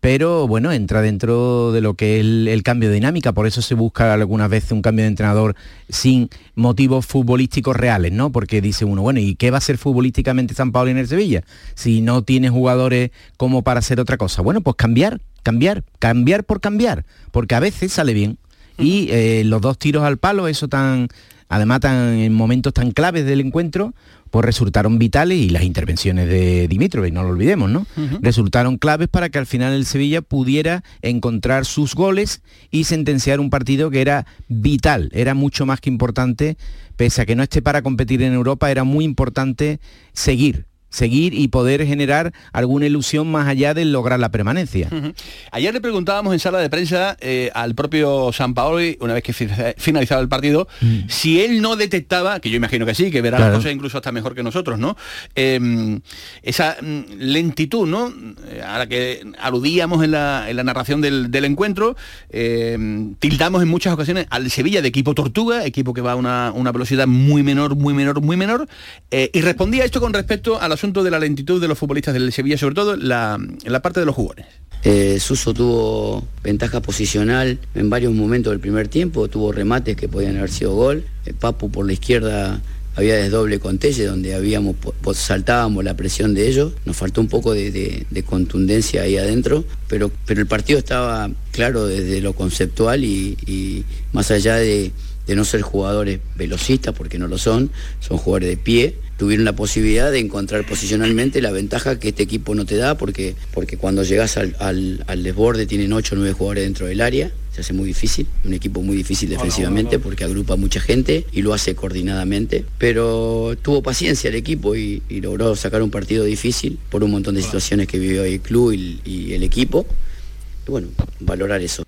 pero bueno, entra dentro de lo que es el, el cambio de dinámica, por eso se busca algunas veces un cambio de entrenador sin motivos futbolísticos reales, ¿no? Porque dice uno, bueno, ¿y qué va a ser futbolísticamente San Pablo en el Sevilla? Si no tiene jugadores como para hacer otra cosa. Bueno, pues cambiar, cambiar, cambiar por cambiar, porque a veces sale bien. Y eh, los dos tiros al palo, eso tan, además tan en momentos tan claves del encuentro, pues resultaron vitales y las intervenciones de Dimitrovic, no lo olvidemos, ¿no? Resultaron claves para que al final el Sevilla pudiera encontrar sus goles y sentenciar un partido que era vital, era mucho más que importante, pese a que no esté para competir en Europa, era muy importante seguir, seguir y poder generar alguna ilusión más allá de lograr la permanencia. Ayer le preguntábamos en sala de prensa eh, al propio San Paoli, una vez que fi- finalizaba el partido, si él no detectaba, que yo imagino que sí, que verá Claro. las cosas incluso hasta mejor que nosotros, ¿no? Eh, esa mm, lentitud, ¿no? Eh, A la que aludíamos en la, en la narración del, del encuentro, eh, tildamos en muchas ocasiones al Sevilla de equipo tortuga, equipo que va a una, una velocidad muy menor, muy menor, muy menor, eh, y respondía esto con respecto al asunto de la lentitud de los futbolistas del Sevilla, sobre todo la, la parte de los jugones. Eh, Suso tuvo ventaja posicional en varios momentos del primer tiempo, tuvo remates que podían haber sido gol. Eh, Papu por la izquierda había desdoble con Telle, donde habíamos saltábamos la presión de ellos. Nos faltó un poco de, de- de contundencia ahí adentro, pero, pero el partido estaba claro desde lo conceptual y más allá de, de no ser jugadores velocistas, porque no lo son, son jugadores de pie, tuvieron la posibilidad de encontrar posicionalmente la ventaja que este equipo no te da, porque, porque cuando llegas al, al- al desborde tienen 8 o 9 jugadores dentro del área, se hace muy difícil, un equipo muy difícil defensivamente porque agrupa mucha gente y lo hace coordinadamente, pero tuvo paciencia el equipo y, y logró sacar un partido difícil por un montón de situaciones que vivió el club y, y el equipo, y bueno, valorar eso.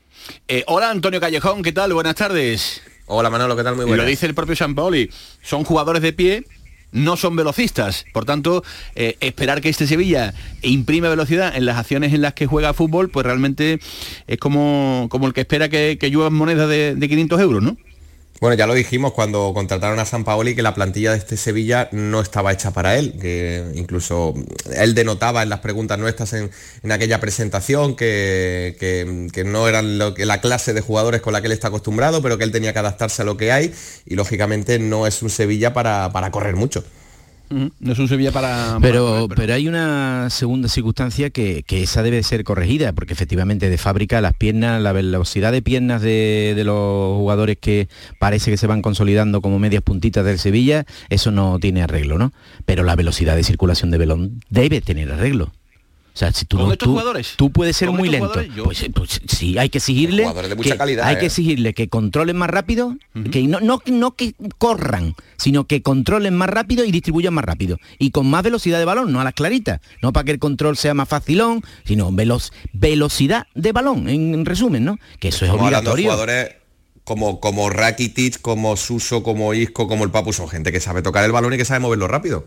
Eh, hola Antonio Callejón, ¿qué tal? Buenas tardes. Hola Manolo, ¿qué tal? Muy buenas. Lo dice el propio San Paoli, son jugadores de pie, no son velocistas. Por tanto, eh, esperar que este Sevilla imprime velocidad en las acciones en las que juega fútbol, pues realmente es como, como el que espera que, que lluevan monedas de, de 500 euros, ¿no? Bueno, ya lo dijimos cuando contrataron a San Paoli que la plantilla de este Sevilla no estaba hecha para él, que incluso él denotaba en las preguntas nuestras en, en aquella presentación que, que- no eran lo que, la clase de jugadores con la que él está acostumbrado, pero que él tenía que adaptarse a lo que hay y lógicamente no es un Sevilla para, para correr mucho. No es un Sevilla para... Pero, pero hay una segunda circunstancia que, que esa debe ser corregida, porque efectivamente de fábrica las piernas, la velocidad de piernas de, de los jugadores que parece que se van consolidando como medias puntitas del Sevilla, eso no tiene arreglo, ¿no? Pero la velocidad de circulación de Belón debe tener arreglo. O sea, si tú, ¿Con no- estos tú- jugadores? tú puedes ser ¿Con muy lento. jugadores? Yo- Pues, pues sí, hay que exigirle. Jugadores de mucha que- calidad, Hay que ¿eh? exigirle que controlen más rápido, que no, no, no que corran, sino que controlen más rápido y distribuyan más rápido. Y con más velocidad de balón, no a las claritas. No para que el control sea más facilón, sino veloz, velocidad de balón, en, en resumen, ¿no? Que eso es Estamos hablando de obligatorio. jugadores como, como Rakitic, como Suso, como Isco, como el Papu, son gente que sabe tocar el balón y que sabe moverlo rápido.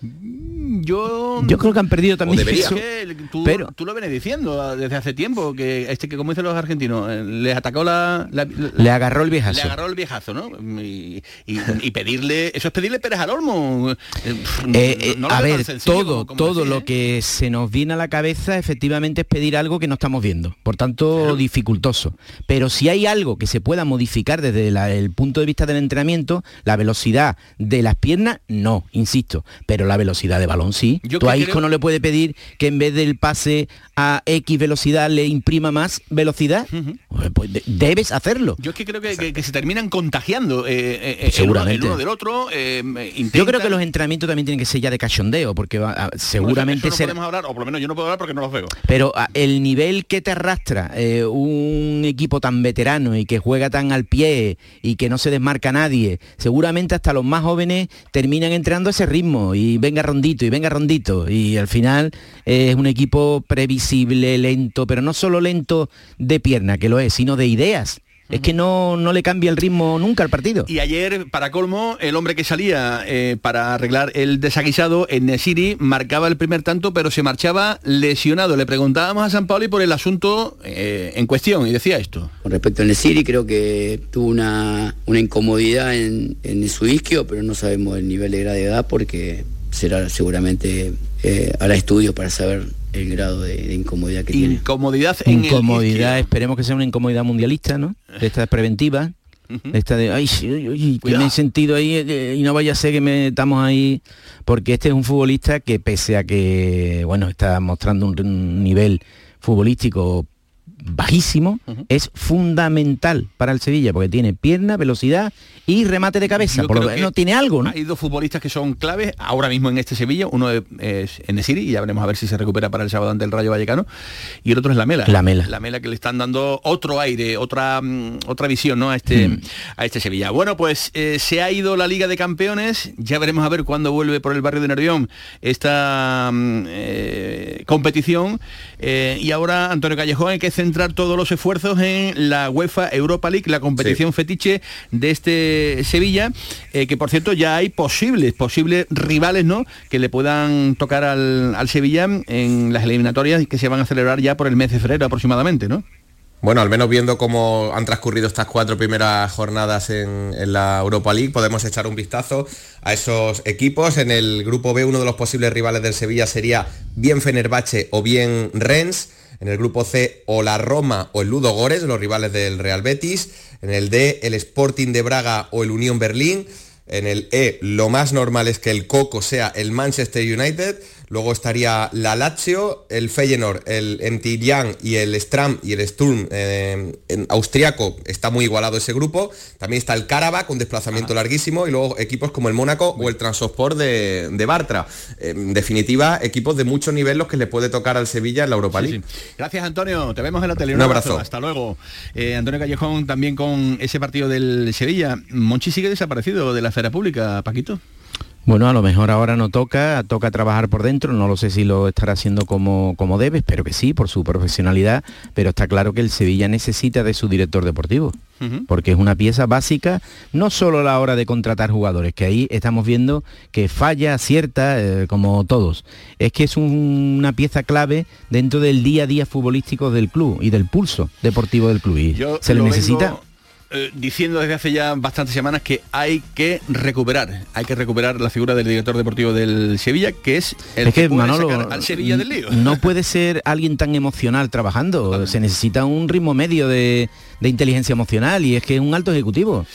Yo... Yo creo que han perdido también eso. Que tú, pero- tú lo vienes diciendo desde hace tiempo, que este que como dicen los argentinos, eh, les atacó la, la- la- Le agarró el viejazo. Le agarró el viejazo, ¿no? Y, y- y pedirle, eso es pedirle Pérez al Olmo. Eh, Eh, no a ver, sencillo todo, como- como todo decís, lo ¿eh? que se nos viene a la cabeza efectivamente es pedir algo que no estamos viendo, por tanto dificultoso. Pero si hay algo que se pueda modificar desde la- el punto de vista del entrenamiento, la velocidad de las piernas, no, insisto, pero la velocidad de balón sí. Yo Tú a creo- Isco no le puede pedir que en vez del pase a X velocidad le imprima más velocidad. Pues, pues, de- debes hacerlo. Yo es que creo que, que- que se terminan contagiando eh, eh, el uno- Seguramente. el uno del otro. eh, Yo creo que los entrenamientos también tienen que ser ya de cachondeo, porque va a- seguramente no será- podemos hablar, o por lo menos yo no puedo hablar porque no los veo. Pero ah, el nivel que te arrastra un equipo tan veterano y que juega tan al pie y que no se desmarca nadie, seguramente hasta los más jóvenes terminan entrenando a ese ritmo y venga rondito y venga rondito y al final eh, es un equipo previsible, lento, pero no solo lento de pierna, que lo es, sino de ideas. Es que no, no le cambia el ritmo nunca al partido. Y ayer, para colmo, el hombre que salía eh, para arreglar el desaguisado en Nesiri marcaba el primer tanto, pero se marchaba lesionado. Le preguntábamos a San Paoli por el asunto eh, en cuestión y decía esto. Con respecto al Nesiri, creo que tuvo una, una incomodidad en, en su isquio, pero no sabemos el nivel de gravedad porque será seguramente, eh, hará estudios para saber el grado de, de incomodidad que tiene. Incomodidad en Incomodidad, esperemos que sea una incomodidad mundialista, ¿no? De estas preventivas. de Esta de, ay, sí, uy, uy, que me he sentido ahí eh, y no vaya a ser que metamos ahí, porque este es un futbolista que pese a que, bueno, está mostrando un, un nivel futbolístico bajísimo, es fundamental para el Sevilla, porque tiene pierna, velocidad y remate de cabeza. Yo Por lo creo que menos tiene algo, ¿no? Hay dos futbolistas que son claves ahora mismo en este Sevilla. Uno es Enesiri, y ya veremos a ver si se recupera para el sábado ante el Rayo Vallecano. Y el otro es la Mela. La Mela. La Mela que le están dando otro aire, otra, mm, otra visión ¿no? a, este, Mm. a este Sevilla. Bueno, pues eh, se ha ido la Liga de Campeones. Ya veremos a ver cuándo vuelve por el barrio de Nervión esta mm, eh, competición. Eh, y ahora, Antonio Callejón, hay que centrar todos los esfuerzos en la UEFA Europa League, la competición fetiche de este Sevilla, eh, que por cierto ya hay posibles, posibles rivales, ¿no? Que le puedan tocar al, al Sevilla en las eliminatorias que se van a celebrar ya por el mes de febrero aproximadamente, ¿no? Bueno, al menos viendo cómo han transcurrido estas cuatro primeras jornadas en, en la Europa League, podemos echar un vistazo a esos equipos. En el grupo B, uno de los posibles rivales del Sevilla sería bien Fenerbahce o bien Rennes. En el grupo C, o la Roma o el Ludo Gores, los rivales del Real Betis. En el D, el Sporting de Braga o el Unión Berlín. En el E, lo más normal es que el Coco sea el Manchester United. Luego estaría la Lazio, el Feyenoord, el Entilian y el Stram y el Sturm eh, en austriaco. Está muy igualado ese grupo. También está el Karabakh con desplazamiento larguísimo y luego equipos como el Mónaco o el Transosport de, de Bartra. Eh, En definitiva, equipos de mucho nivel los que le puede tocar al Sevilla en la Europa League. Gracias, Antonio. Te vemos en la tele. Un abrazo. Hasta luego. Eh, Antonio Callejón también con ese partido del Sevilla. Monchi sigue desaparecido de la esfera pública, Paquito. Bueno, a lo mejor ahora no toca, toca trabajar por dentro, no lo sé si lo estará haciendo como, como debe, espero que sí, por su profesionalidad, pero está claro que el Sevilla necesita de su director deportivo, porque es una pieza básica, no solo a la hora de contratar jugadores, que ahí estamos viendo que falla, acierta, eh, como todos, es que es un- una pieza clave dentro del día a día futbolístico del club y del pulso deportivo del club, y Yo se le lo necesita... vengo, eh, diciendo desde hace ya bastantes semanas que hay que recuperar, hay que recuperar la figura del director deportivo del Sevilla, que es el es que, que puede Manolo sacar al Sevilla del lío. no puede ser alguien tan emocional trabajando se necesita un ritmo medio de, de inteligencia emocional y es que es un alto ejecutivo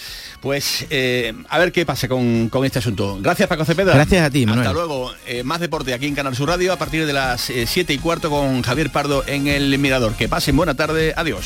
Pues eh, a ver qué pasa con, con este asunto. Gracias Paco Cepeda. Gracias a ti, Manuel. Hasta luego. Eh, más deporte aquí en Canal Sur Radio a partir de las 7 y cuarto con Javier Pardo en el Mirador. Que pasen buena tarde. Adiós.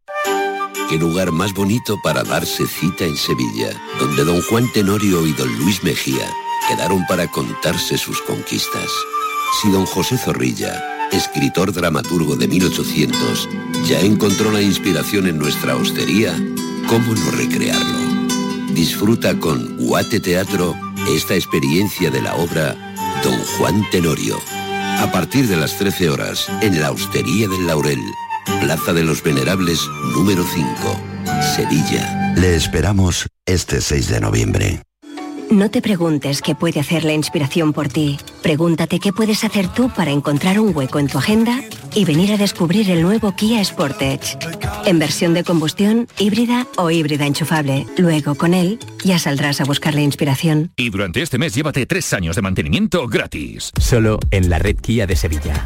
Qué lugar más bonito para darse cita en Sevilla, donde don Juan Tenorio y don Luis Mejía quedaron para contarse sus conquistas. Si don José Zorrilla, escritor dramaturgo de 1800, ya encontró la inspiración en nuestra hostería, ¿cómo no recrearlo? Disfruta con Guate Teatro esta experiencia de la obra Don Juan Tenorio. A partir de las 13 horas, en la Hostería del Laurel, Plaza de los Venerables, número 5, Sevilla. Le esperamos este 6 de noviembre. No te preguntes qué puede hacer la inspiración por ti. Pregúntate qué puedes hacer tú para encontrar un hueco en tu agenda y venir a descubrir el nuevo Kia Sportage. En versión de combustión, híbrida o híbrida enchufable. Luego, con él, ya saldrás a buscar la inspiración. Y durante este mes llévate tres años de mantenimiento gratis. Solo en la red Kia de Sevilla.